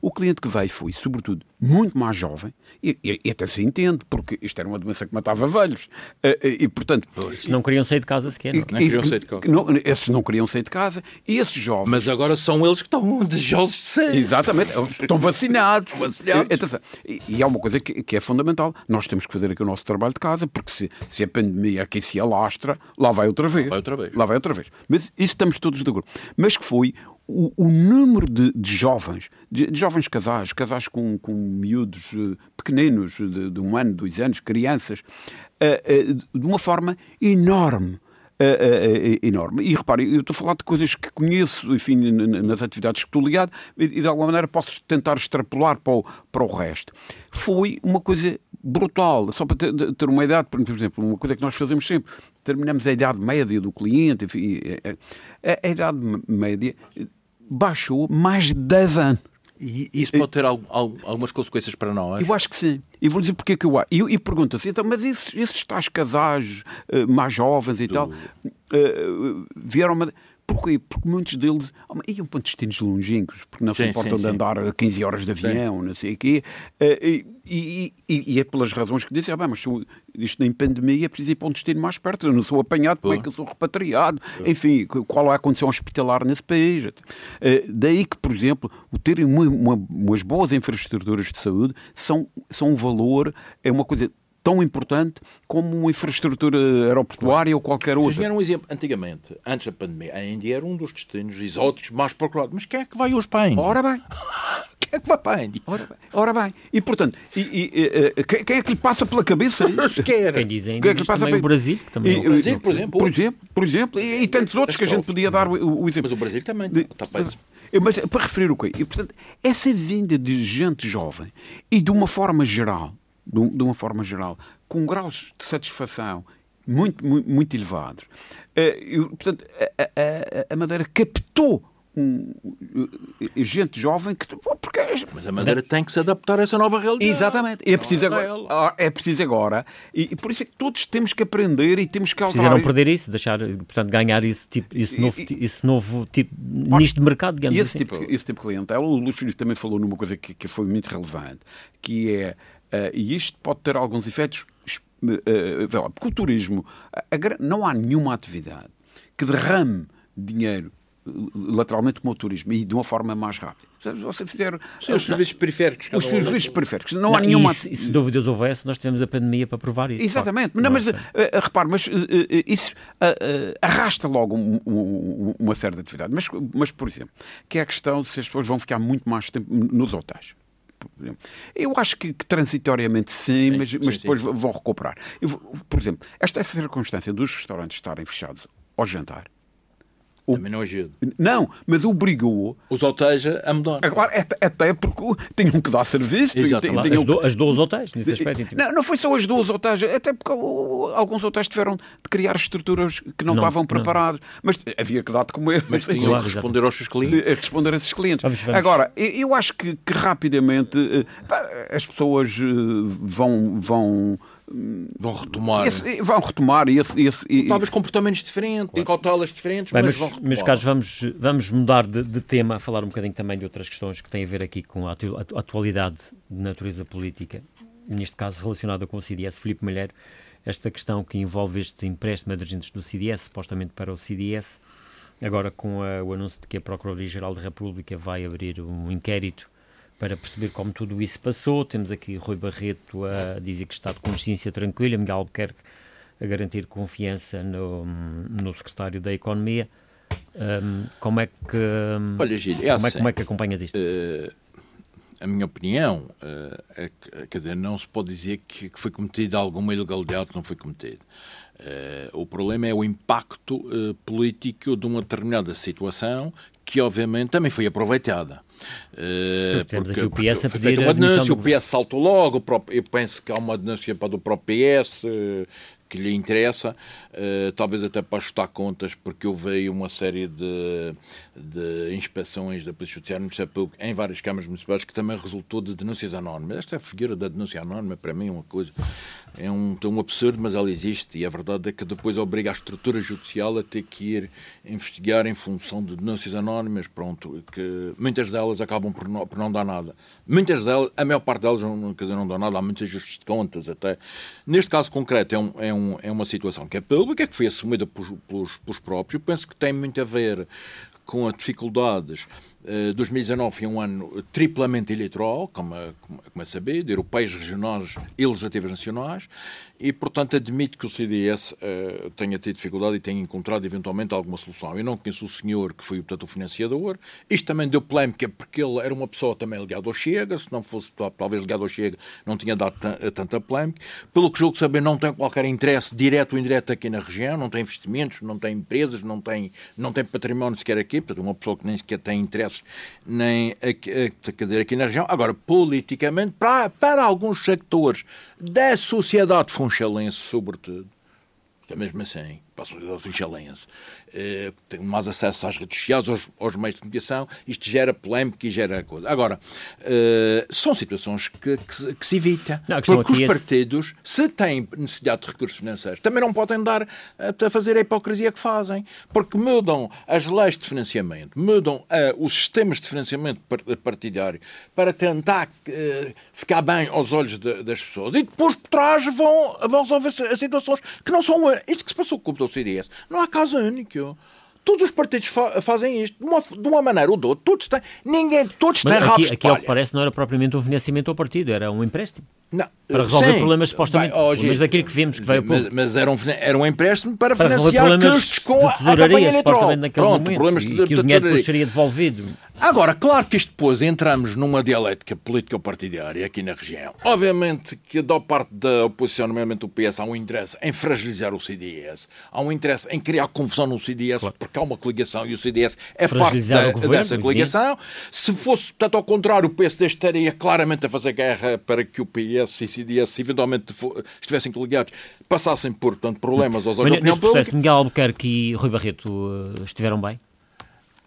O cliente que veio foi, sobretudo, muito mais jovem, e, e, e, até se entende, porque isto era uma doença que matava velhos. E, e portanto. Esses não queriam sair de casa sequer. Não, não queriam sair de casa. Não, esses não queriam sair de casa. E esses jovens. Mas agora são eles que estão desejosos de sair. Exatamente. Estão vacinados. vacinados. E, e há uma coisa que, que, é fundamental. Nós temos que fazer aqui o nosso trabalho de casa, porque se, se a pandemia aqui se alastra, lá vai outra vez. Lá vai outra vez. Lá vai outra vez. Mas isso estamos todos de acordo. Mas que foi o, o número de, de jovens, de, de, jovens casais, casais com, com miúdos uh, pequeninos, de, de, um ano, dois anos, crianças, uh, uh, de uma forma enorme. Uh, enorme. E repare, eu estou a falar de coisas que conheço, enfim, nas atividades que estou ligado, e de alguma maneira posso tentar extrapolar para o, para o resto. Foi uma coisa brutal. Só para ter, ter uma idade, por exemplo, uma coisa que nós fazemos sempre, terminamos a idade média do cliente, enfim, a, a idade média baixou mais de 10 anos. E isso pode ter algumas consequências para nós? Eu acho que sim. E vou dizer porque é que eu acho. E, e pergunta-se, então, mas esses, esses tais casais uh, mais jovens e Do... tal uh, vieram. Porquê? Porque muitos deles oh, iam para destinos longínquos, porque não sim, se importam sim, de andar sim. 15 horas de avião, não sei o quê. Uh, e, e, e, é pelas razões que dizem, ah, bem, mas isto nem pandemia é preciso ir para um destino mais perto, eu não sou apanhado, como é que eu sou repatriado? Enfim, qual é a condição hospitalar nesse país? Daí que, por exemplo, o terem uma, uma, umas boas infraestruturas de saúde são, são um valor, é uma coisa tão importante como uma infraestrutura aeroportuária claro. ou qualquer outra. Vocês um exemplo, antigamente, antes da pandemia, a Índia era um dos destinos exóticos mais procurados. Mas quem é que vai hoje para a Índia? Ora bem. [LAUGHS] quem é que vai para a Índia? Ora bem. Ora bem. E, portanto, e, e, e, quem é que lhe passa pela cabeça [LAUGHS] isso? Quem diz ainda quem é que passa também pela... o Brasil, que também e, o Brasil, por exemplo. Por exemplo, por exemplo e, e tantos outros que a gente podia dar o, o exemplo. Mas o Brasil também. De, está mas, mas para referir o quê? E, portanto, essa vinda de gente jovem e de uma forma geral, de uma forma geral, com graus de satisfação muito, muito, muito elevados. Uh, portanto, a, a, a, Madeira captou um, gente jovem que. Porque... Mas a Madeira tem que se adaptar a essa nova realidade. Exatamente. É preciso agora. É preciso agora e, por isso é que todos temos que aprender e temos que alterar. Precisaram perder isso, deixar, portanto, ganhar esse, tipo, esse, novo, e, esse novo tipo, nicho de mercado, digamos esse assim. Tipo, esse tipo de clientela, o Luís Filipe também falou numa coisa que, que foi muito relevante, que é, e isto pode ter alguns efeitos uh, porque o turismo, não há nenhuma atividade que derrame dinheiro lateralmente como o turismo e de uma forma mais rápida. Você fizer Sim, os serviços periféricos, os serviços periféricos, não, não há nenhuma. E se, se dúvidas houvesse, nós tivemos a pandemia para provar isso. Exatamente, claro. não, mas uh, repare, mas uh, isso uh, arrasta logo um, um, uma série de atividades. Mas, mas, por exemplo, que é a questão de se as pessoas vão ficar muito mais tempo nos hotéis. Eu acho que, que transitoriamente sim, sim mas, sim, mas depois sim. vão recuperar. Eu, por exemplo, esta circunstância dos restaurantes estarem fechados ao jantar o... Também não ajuda. Não, mas obrigou. Os hotéis a mudar. Agora, até porque tinham que dar serviço. Exato. Tinham... Duas hotéis, nesse aspecto. Não, não foi só as duas hotéis, até porque alguns hotéis tiveram de criar estruturas que não, não estavam preparadas. Mas havia que dar de comer. Mas tinham claro, responder aos seus clientes. A responder a esses clientes. Vamos, vamos. Agora, eu acho que, que rapidamente eh, as pessoas eh, vão. vão Vão retomar. Esse, vão retomar e esse, esse, e, Talvez comportamentos diferentes, claro. cautelas diferentes, Bem, mas, mas, vão retomar. Meus caros, vamos, vamos mudar de, de, tema, falar um bocadinho também de outras questões que têm a ver aqui com a atualidade de natureza política, neste caso relacionada com o CDS. Filipe Malheiro, esta questão que envolve este empréstimo de agentes do CDS, supostamente para o CDS, agora com a, o anúncio de que a Procuradoria-Geral da República vai abrir um inquérito para perceber como tudo isso passou. Temos aqui Rui Barreto a dizer que está de consciência tranquila, Miguel Albuquerque a garantir confiança no, no secretário da Economia. Um, como é que Olha, Gil, é como, assim, é, como é que acompanhas isto? Uh, a minha opinião uh, é que, quer dizer, não se pode dizer que, que foi cometida alguma ilegalidade que não foi cometida. Uh, o problema é o impacto político de uma determinada situação que obviamente também foi aproveitada. Uh, temos porque, aqui o PS a pedir uma denúncia, do... o PS saltou logo, eu penso que há uma denúncia para o próprio PS, uh, que lhe interessa, uh, talvez até para ajustar contas, porque eu veio uma série de, de inspeções da Polícia Judiciária em várias câmaras municipais que também resultou de denúncias anónimas. Esta figura da denúncia anónima, para mim, é uma coisa, é um, absurdo, mas ela existe e a verdade é que depois obriga a estrutura judicial a ter que ir investigar em função de denúncias anónimas, pronto, que muitas delas acabam por não, por não dar nada. Muitas delas, a maior parte delas, não, quer dizer, não dão nada, há muitos ajustes de contas até. Neste caso concreto, é um, é um, é uma situação que é pública, que foi assumida pelos, pelos, pelos próprios. Eu penso que tem muito a ver com as dificuldades 2019 foi um ano triplamente eleitoral, como, como, como é sabido, europeias, regionais e legislativas nacionais, e, portanto, admito que o CDS uh, tenha tido dificuldade e tenha encontrado eventualmente alguma solução. Eu não conheço o senhor que foi, portanto, o financiador. Isto também deu polémica porque ele era uma pessoa também ligada ao Chega, se não fosse talvez ligado ao Chega não tinha dado tanta polémica. Pelo que julgo saber, não tem qualquer interesse direto ou indireto aqui na região, não tem investimentos, não tem empresas, não tem, não tem património sequer aqui, portanto, uma pessoa que nem sequer tem interesses nem aqui, dizer, aqui na região. Agora, politicamente, para, para alguns sectores da sociedade funchalense, sobretudo, é mesmo assim, a sociedade funchalense, eh, tem mais acesso às redes sociais, aos, aos, meios de comunicação, isto gera polémica e gera coisa. Agora, eh, são situações que, que, que se evita. Não, porque os é partidos, se têm necessidade de recursos financeiros, também não podem dar a fazer a hipocrisia que fazem, porque mudam as leis de financiamento, mudam uh, os sistemas de financiamento partidário para tentar ficar bem aos olhos de, das pessoas e depois por trás vão, vão resolver as situações que não são. Isto que se passou com o Não há caso único. Todos os partidos fa fazem isto de uma, de uma maneira ou de outra. Todos têm, ninguém, todos têm aqui, aqui, ao que parece, não era propriamente um financiamento ao partido, era um empréstimo. Não, para resolver sim, problemas supostamente. Bem, mas daquilo que vimos que veio Mas, mas era, um, era um empréstimo para, para financiar custos com a, a campanha eleitoral. Pronto, momento, problemas de, e que o dinheiro depois seria devolvido. Agora, claro que isto depois entramos numa dialética política-partidária aqui na região. Obviamente que da parte da oposição, nomeadamente o PS, há um interesse em fragilizar o CDS. Há um interesse em criar confusão no CDS, claro. porque há uma coligação e o CDS é parte da, governo, dessa coligação. Se fosse, portanto, ao contrário, o PSD estaria claramente a fazer guerra para que o PS e o CDS, eventualmente, estivessem coligados, passassem por, portanto, problemas aos olhos da opinião processo, pública. Miguel Albuquerque e Rui Barreto eh, estiveram bem?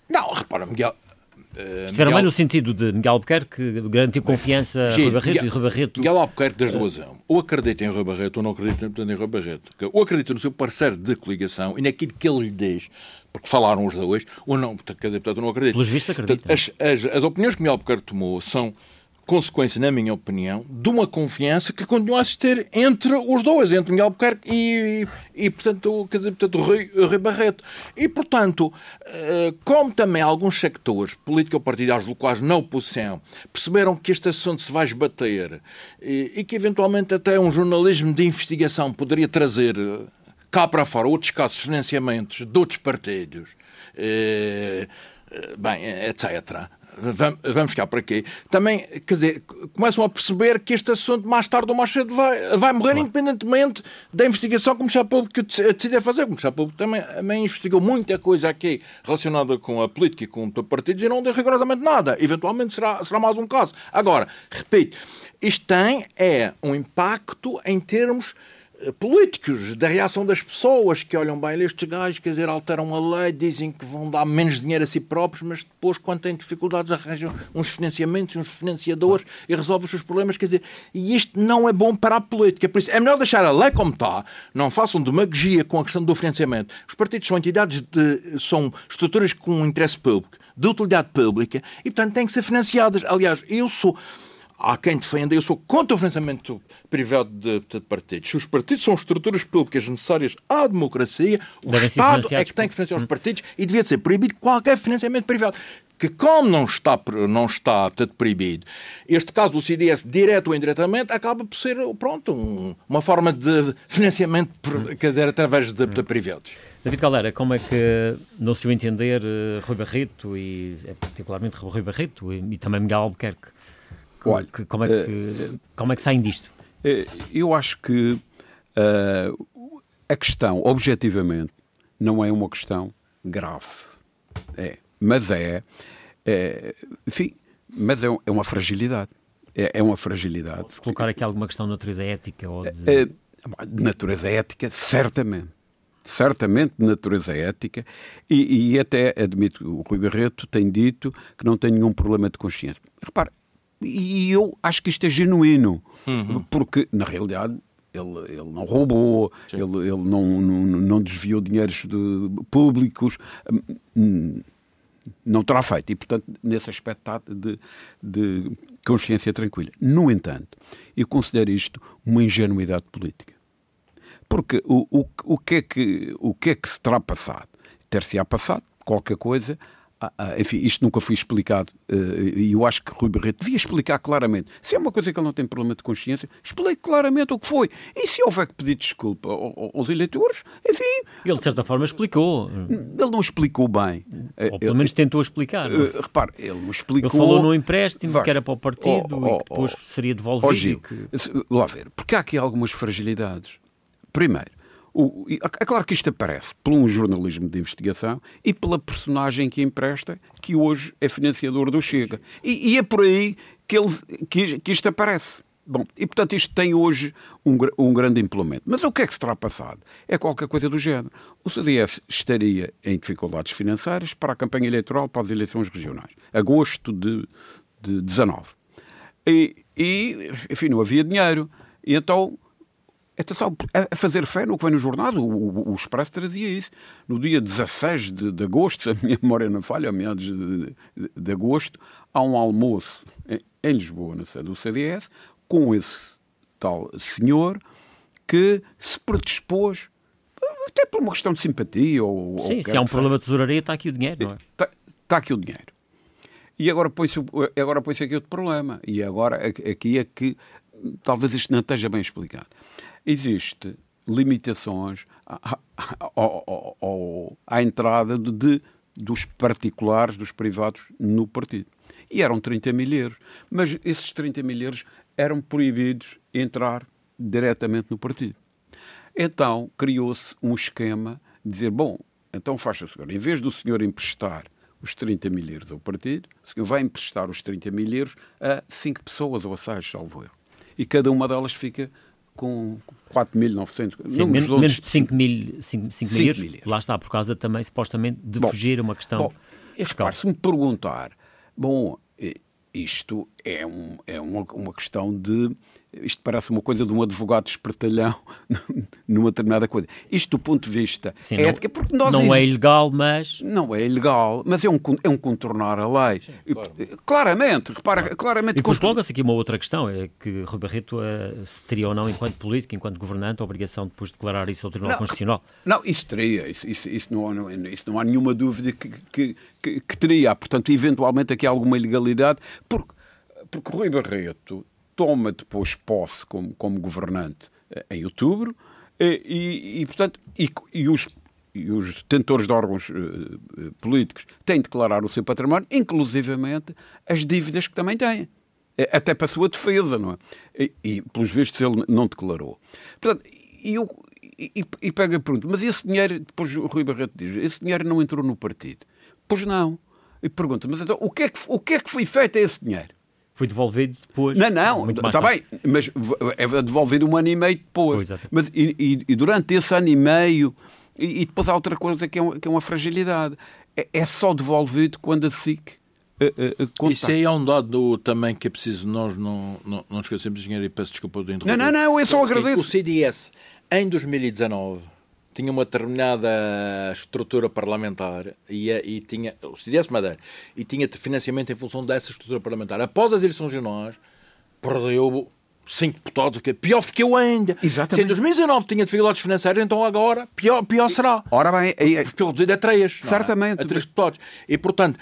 Não, repara, Miguel, Uh, Estiveram Miguel... bem no sentido de Miguel Albuquerque garantiu confiança a Rui Barreto Miguel, e Rui Barreto... Miguel Albuquerque das duas uh... Ou acredita em Rui Barreto ou não acredita em Rui Barreto. Ou acredita no seu parceiro de coligação e naquilo que ele lhe diz, porque falaram os dois, ou não, portanto, não acredita. Pelos vistos acredita. As, as, as opiniões que Miguel Albuquerque tomou são consequência, na minha opinião, de uma confiança que continua a existir entre os dois, entre Miguel Albuquerque e, e portanto, quer dizer, portanto Rui, Rui Barreto. E, portanto, eh, como também alguns sectores político-partidários locais na oposição perceberam que este assunto se vai esbater e, e que, eventualmente, até um jornalismo de investigação poderia trazer cá para fora outros casos de financiamentos de outros partidos, eh, eh, bem, etc vamos ficar por aqui, também, quer dizer, começam a perceber que este assunto mais tarde ou mais cedo vai, vai morrer, claro. independentemente da investigação que o Ministério Público decide fazer. O Ministério Público também, também investigou muita coisa aqui relacionada com a política e com o partidos e não deu rigorosamente nada. Eventualmente será, será mais um caso. Agora, repito, isto tem é um impacto em termos políticos, da reação das pessoas que olham bem estes gajos, quer dizer, alteram a lei, dizem que vão dar menos dinheiro a si próprios, mas depois, quando têm dificuldades, arranjam uns financiamentos, uns financiadores e resolvem os seus problemas, quer dizer, e isto não é bom para a política. Por isso, é melhor deixar a lei como está, não façam demagogia com a questão do financiamento. Os partidos são entidades, de, são estruturas com interesse público, de utilidade pública, e, portanto, têm que ser financiadas. Aliás, eu sou há quem defenda, eu sou contra o financiamento privado de, de, partidos. Se os partidos são estruturas públicas necessárias à democracia, o Devem Estado é que tem que financiar os hum. partidos e devia ser proibido qualquer financiamento privado. Que, como não está, não está portanto, proibido, este caso do CDS, direto ou indiretamente, acaba por ser pronto, um, uma forma de financiamento quer dizer, através de, de privados. David Caldeira, como é que, no seu entender, eh, Rui Barreto, e é particularmente Rui Barreto, e, e também Miguel Albuquerque, Olha, como, é que, como é que saem disto? Uh, eu acho que uh, a questão, objetivamente, não é uma questão grave. É, mas é, é enfim, mas é, é uma fragilidade. É, é, uma fragilidade. Se colocar aqui alguma questão de natureza ética ou de... de natureza ética, certamente certamente de natureza ética, e, e, até admito, o Rui Barreto tem dito que não tem nenhum problema de consciência. Repare, e eu acho que isto é genuíno, uhum. porque na realidade ele, ele não roubou, ele, ele não, não, não, desviou dinheiros de, públicos, hum, não terá feito. E, portanto, nesse aspecto está de, de consciência tranquila. No entanto, eu considero isto uma ingenuidade política. Porque o, o, o, que, é que, o que é que se terá passado? Ter-se-á passado qualquer coisa ah, ah, enfim, isto nunca foi explicado uh, e eu acho que Rui Barreto devia explicar claramente. Se é uma coisa que ele não tem problema de consciência, explique claramente o que foi. E se houver que pedir desculpa aos eleitores, enfim. Ele, de certa forma, explicou. Ele não explicou bem. Ou pelo menos tentou explicar. Uh, repare, ele não explicou. Ele falou no empréstimo que era para o partido oh, oh, e que depois oh, seria devolvido. Oh, Gil, que... lá ver, porque há aqui algumas fragilidades. Primeiro, o, é claro que isto aparece por um jornalismo de investigação e pela personagem que empresta, que hoje é financiador do Chega. E, e é por aí que, ele, que, que, isto aparece. Bom, e portanto isto tem hoje um, um grande implemento. Mas o que é que se terá passado? É qualquer coisa do género. O CDS estaria em dificuldades financeiras para a campanha eleitoral para as eleições regionais. Agosto de, de 19. E, e, enfim, não havia dinheiro. E então Atenção, a fazer fé no que vem no jornal, o, o, Expresso trazia isso. No dia 16 de, de, agosto, [LAUGHS] se a minha memória não falha, a meados de, de, de, agosto, há um almoço em, em Lisboa, na sede do CDS, com esse tal senhor que se predispôs, até por uma questão de simpatia. Ou, Sim, ou se há um problema de tesouraria, está aqui o dinheiro, não é? Está, está aqui o dinheiro. E agora põe-se agora põe aqui outro problema. E agora aqui é que talvez isto não esteja bem explicado existe limitações à, à, à entrada de, dos particulares, dos privados, no partido. E eram 30 mil euros. Mas esses 30 mil euros eram proibidos entrar diretamente no partido. Então criou-se um esquema de dizer: bom, então faça-se agora, em vez do senhor emprestar os 30 mil euros ao partido, o senhor vai emprestar os 30 mil euros a cinco pessoas ou a seis, salvo eu. E cada uma delas fica com 4.900. Menos, menos de 5 mil, 5, 5 mil euros. Lá está, por causa também, supostamente, de bom, fugir a uma questão. Bom, repare, se me perguntar, bom, isto é, um, é uma, uma questão de isto parece uma coisa de um advogado espertalhão [LAUGHS] numa determinada coisa. Isto do ponto de vista Sim, ética, porque nós... Não é ilegal, mas... Não é ilegal, mas é um, é um contornar a lei. Sim, claro. Claramente, repara, claro. claramente... E depois coloca-se aqui uma outra questão, é que Rui Barreto uh, se teria ou não, enquanto político, enquanto governante, a obrigação de depois declarar isso ao Tribunal não, Constitucional. Não, isso teria, isso, isso, isso, não, não, isso não há nenhuma dúvida que, que, que, que teria. Portanto, eventualmente aqui há alguma ilegalidade, porque, porque Rui Barreto toma depois posse como, como governante eh, em outubro eh, e, e portanto, e, e, os, e os detentores de órgãos uh, políticos têm de declarar o seu património, inclusivamente as dívidas que também têm. Até para a sua defesa, não é? E, e pelos vistos ele não declarou. Portanto, e eu e, e pega pergunta, mas esse dinheiro, depois o Rui Barreto diz, esse dinheiro não entrou no partido. Pois não. E pergunta, mas então o que é que, o que, é que foi feito a esse dinheiro? Foi devolvido depois. Não, não, está bem, mas é devolvido um ano e meio depois. Pois, mas, e, e, e, durante esse ano e meio, e, e, depois há outra coisa que é, uma, que é uma fragilidade. É, é, só devolvido quando a SIC Uh, uh, Isso aí é um dado também que é preciso nós não, não, não esquecemos, engenheiro, e peço desculpa de interromper. Não, não, não, eu só agradeço. O CDS, em 2019, tinha uma determinada estrutura parlamentar e, e tinha o CDS Madeira e tinha financiamento em função dessa estrutura parlamentar. Após as eleições regionais, perdeu cinco deputados, o que pior ficou ainda. Exatamente. Se em 2019 tinha dificuldades financeiras, então agora pior, pior será. Ora bem, é, ficou reduzido a três. É? Certamente. É? A três deputados. E portanto,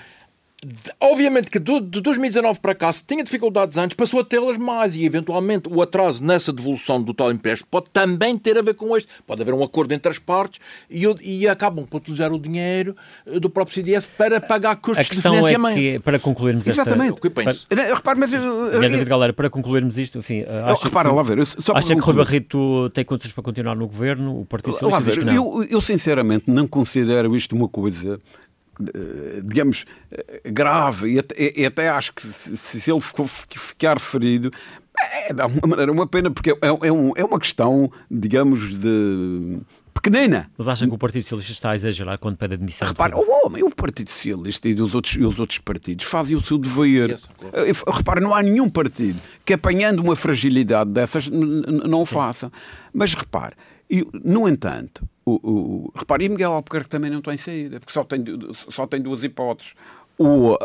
Obviamente que de 2019 para cá, se tinha dificuldades antes, passou a tê-las mais e, eventualmente, o atraso nessa devolução do tal empréstimo pode também ter a ver com este. Pode haver um acordo entre as partes e, e acabam por utilizar o dinheiro eh, do próprio CDS para pagar custos de financiamento. É que, para concluirmos Exatamente. Esta... Exatamente. Para... Repare, mas... Eu... David Galera, para concluirmos isto, enfim... Acha repara, que, lá ver... Só acha que Rui Barreto tem contas para continuar no governo? O Partido Socialista lá ver, eu, eu, sinceramente, não considero isto uma coisa eh, digamos, eh, grave, e até, e até acho que se, se ele ficar ferido, é de alguma maneira uma pena, porque é, é, um, é uma questão, digamos, de pequenina. Mas acham que o Partido Socialista está a exagerar quando pede admissão? Repara, o homem, o Partido Socialista e os outros, e os outros partidos fazem o seu dever. Yes, claro. Eh, repara, não há nenhum partido que apanhando uma fragilidade dessas não o faça. Mas repare, e, no entanto, o, o, repare, e Miguel Albuquerque também não tem saída, porque só tem, só tem duas hipóteses. O, uh...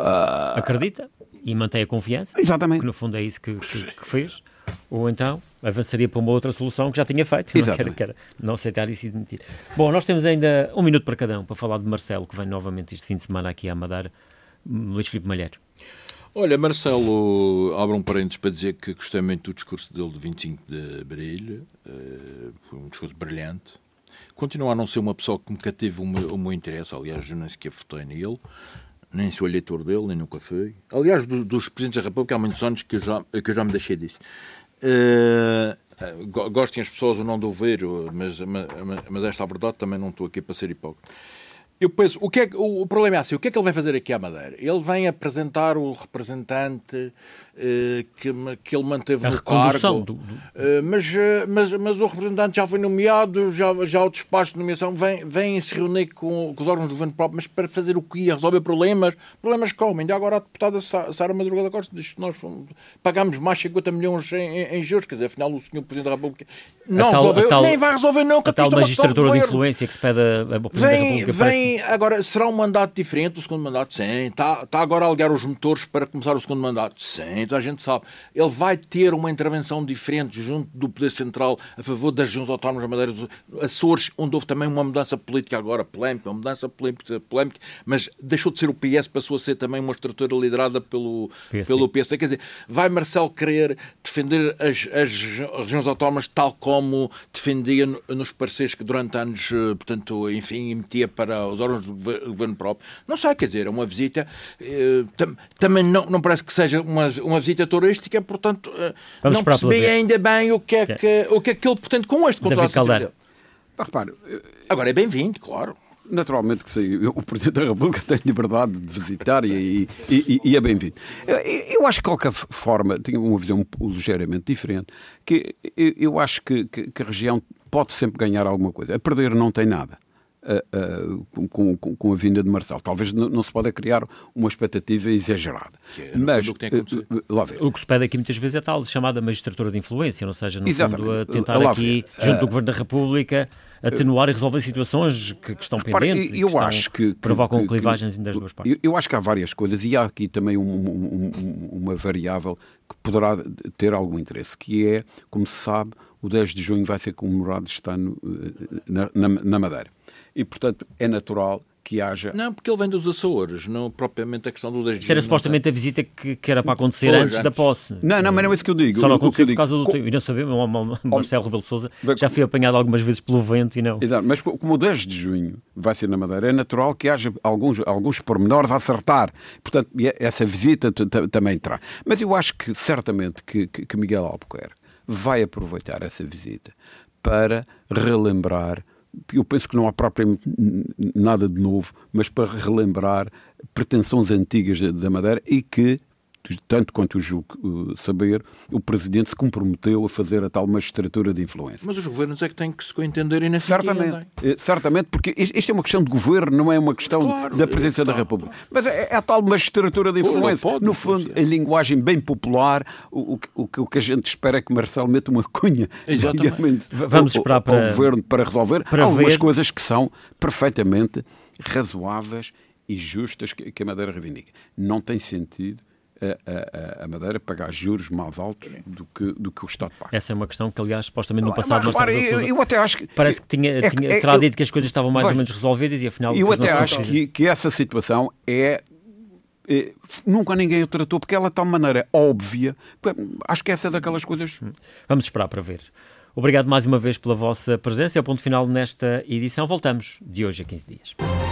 Acredita e mantém a confiança. Exatamente. Que no fundo é isso que, que, que fez. ou então avançaria para uma outra solução que já tinha feito, [LAUGHS] não, que era, que era não aceitar isso e demitir. Bom, nós temos ainda um minuto para cada um para falar de Marcelo, que vem novamente este fim de semana aqui à Madeira. Luís Filipe Malheiro. Olha, Marcelo, abre um parênteses para dizer que gostei muito do discurso dele de 25 de abril, uh, foi um discurso brilhante. Continua a não ser uma pessoa que me cateve o meu, o meu interesse, aliás, eu nem sequer votei nele, nem sou eleitor dele, nem nunca fui. Aliás, do, dos Presidentes da República há muitos anos que eu já, que eu já me deixei disso. Uh, gostem as pessoas ou não de ouvir, mas, mas, mas esta é a verdade, também não estou aqui para ser hipócrita. Eu penso, o, que é, o, o, problema é assim, o que é que ele vai fazer aqui à Madeira? Ele vem apresentar o representante que, que ele manteve a no cargo, do, do... Eh, mas, eh, mas, mas o representante já foi nomeado, já, já o despacho de nomeação vem, vem se reunir com, com os órgãos do governo próprio, mas para fazer o que ia resolver problemas, problemas como? Ainda agora a deputada Sara Madrugada Costa diz que nós pagámos mais 50 milhões em, em, juros, quer dizer, afinal o senhor Presidente da República não tal, resolveu, tal, nem vai resolver não, a tal magistratura de influência que se pede a, a Presidente vem, da República. Vem, agora, será um mandato diferente do segundo mandato? Sim. Está, está agora a ligar os motores para começar o segundo mandato? Sim, toda a gente sabe. Ele vai ter uma intervenção diferente junto do Poder Central a favor das regiões autónomas da Madeira, Açores, onde houve também uma mudança política agora, polémica, uma mudança polémica, polémica mas deixou de ser o PS, passou a ser também uma estrutura liderada pelo, pelo PSD. Quer dizer, vai Marcelo querer defender as, as regiões autónomas tal como defendia nos parceiros que durante anos, eh, portanto, enfim, metia para os órgãos do governo próprio. Não sei, quer dizer, é uma visita. Eh, tam, também não, não parece que seja uma, uma visita turística, portanto, eh, Vamos não percebi ainda bem o que, é que, o que é que ele pretende com este contrato. Repare, Agora é bem-vindo, claro naturalmente que sim, o Presidente da República tem liberdade de visitar e, e, e é bem-vindo. Eu acho que, de qualquer forma, tenho uma visão ligeiramente diferente, que eu acho que, que, que a região pode sempre ganhar alguma coisa. A perder não tem nada. Uh, uh, com, com, com, a vinda de Marcelo. Talvez não, não, se pode criar uma expectativa exagerada. Que é, Mas o que, tem uh, o que se pede aqui muitas vezes é tal chamada magistratura de influência, ou seja, no Exatamente. fundo, a tentar aqui, junto do Governo da República, atenuar e resolver situações que, que estão pendentes eu e que acho que, provocam que, clivagens das duas partes. Eu, eu, acho que há várias coisas e há aqui também um, um, uma variável que poderá ter algum interesse, que é, como se sabe, o 10 de junho vai ser comemorado este ano na, na, na Madeira e, portanto, é natural que haja. Não, porque ele vem dos Açores, não propriamente a questão do 10 de Isto era supostamente a visita que, que era para acontecer pois, antes da posse. Não, não, mas não é isso que eu digo. Só não aconteceu por causa do tempo. E não sabemos, o Marcelo Rebelo Souza já foi apanhado algumas vezes pelo vento e não. Exato, mas como o 10 de junho vai ser na Madeira, é natural que haja alguns, alguns pormenores a acertar. Portanto, essa visita também terá. Mas eu acho que certamente que, que Miguel Albuquerque vai aproveitar essa visita para relembrar eu penso que não há propriamente nada de novo, mas para relembrar pretensões antigas da Madeira e que tanto quanto eu julgo saber, o Presidente se comprometeu a fazer a tal magistratura de influência. Mas os governos é que têm que se entenderem nesse Certamente, eh, certamente, porque isto é uma questão de governo, não é uma questão claro, da Presidência da República. Mas é, é, a tal magistratura de influência. Pode, no fundo, em linguagem bem popular, o, o, o, que a gente espera é que Marcelo meta uma cunha Vamos esperar para, ao governo para resolver para algumas ver... coisas que são perfeitamente razoáveis e justas que a Madeira reivindica. Não tem sentido a, a, a, Madeira pagar juros mais altos do que, do que o Estado paga. Essa é uma questão que, aliás, supostamente no passado... Mas, repara, eu, eu, até acho que... Parece que tinha, é, tinha, é, terá dito que as coisas estavam mais ou menos resolvidas e afinal... Eu até acho que, que essa situação é é, nunca ninguém o tratou, porque ela de tal maneira óbvia. Acho que essa é daquelas coisas. Vamos esperar para ver. Obrigado mais uma vez pela vossa presença. É o ponto final nesta edição. Voltamos de hoje a 15 dias.